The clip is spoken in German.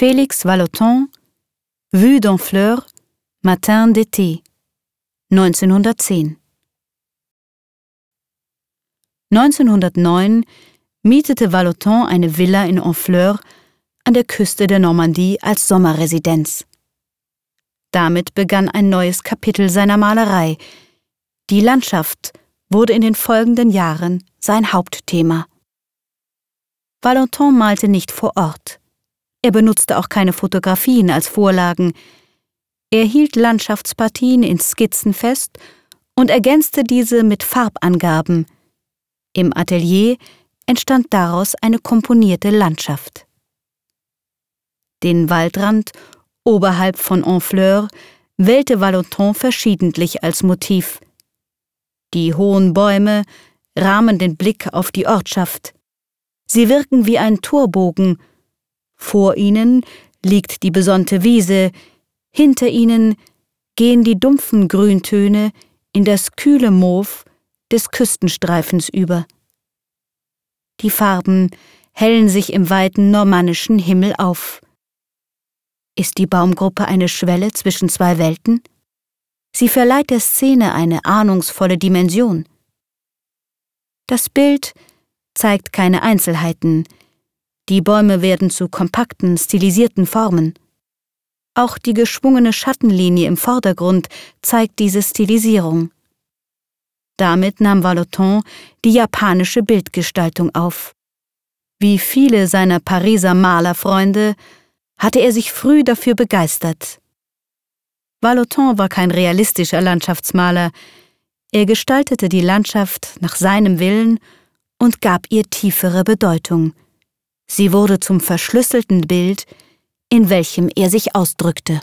Félix Vallotton Vue d'Enfleur Matin d'été 1910 1909 mietete Vallotton eine Villa in Honfleur an der Küste der Normandie als Sommerresidenz. Damit begann ein neues Kapitel seiner Malerei. Die Landschaft wurde in den folgenden Jahren sein Hauptthema. Valentin malte nicht vor Ort. Er benutzte auch keine Fotografien als Vorlagen. Er hielt Landschaftspartien in Skizzen fest und ergänzte diese mit Farbangaben. Im Atelier entstand daraus eine komponierte Landschaft. Den Waldrand oberhalb von Honfleur wählte Valentin verschiedentlich als Motiv. Die hohen Bäume rahmen den Blick auf die Ortschaft. Sie wirken wie ein Torbogen. Vor ihnen liegt die besonnte Wiese, hinter ihnen gehen die dumpfen Grüntöne in das kühle Moos des Küstenstreifens über. Die Farben hellen sich im weiten normannischen Himmel auf. Ist die Baumgruppe eine Schwelle zwischen zwei Welten? Sie verleiht der Szene eine ahnungsvolle Dimension. Das Bild zeigt keine Einzelheiten. Die Bäume werden zu kompakten, stilisierten Formen. Auch die geschwungene Schattenlinie im Vordergrund zeigt diese Stilisierung. Damit nahm Vallotton die japanische Bildgestaltung auf. Wie viele seiner Pariser Malerfreunde hatte er sich früh dafür begeistert. Vallotton war kein realistischer Landschaftsmaler, er gestaltete die Landschaft nach seinem Willen und gab ihr tiefere Bedeutung. Sie wurde zum verschlüsselten Bild, in welchem er sich ausdrückte.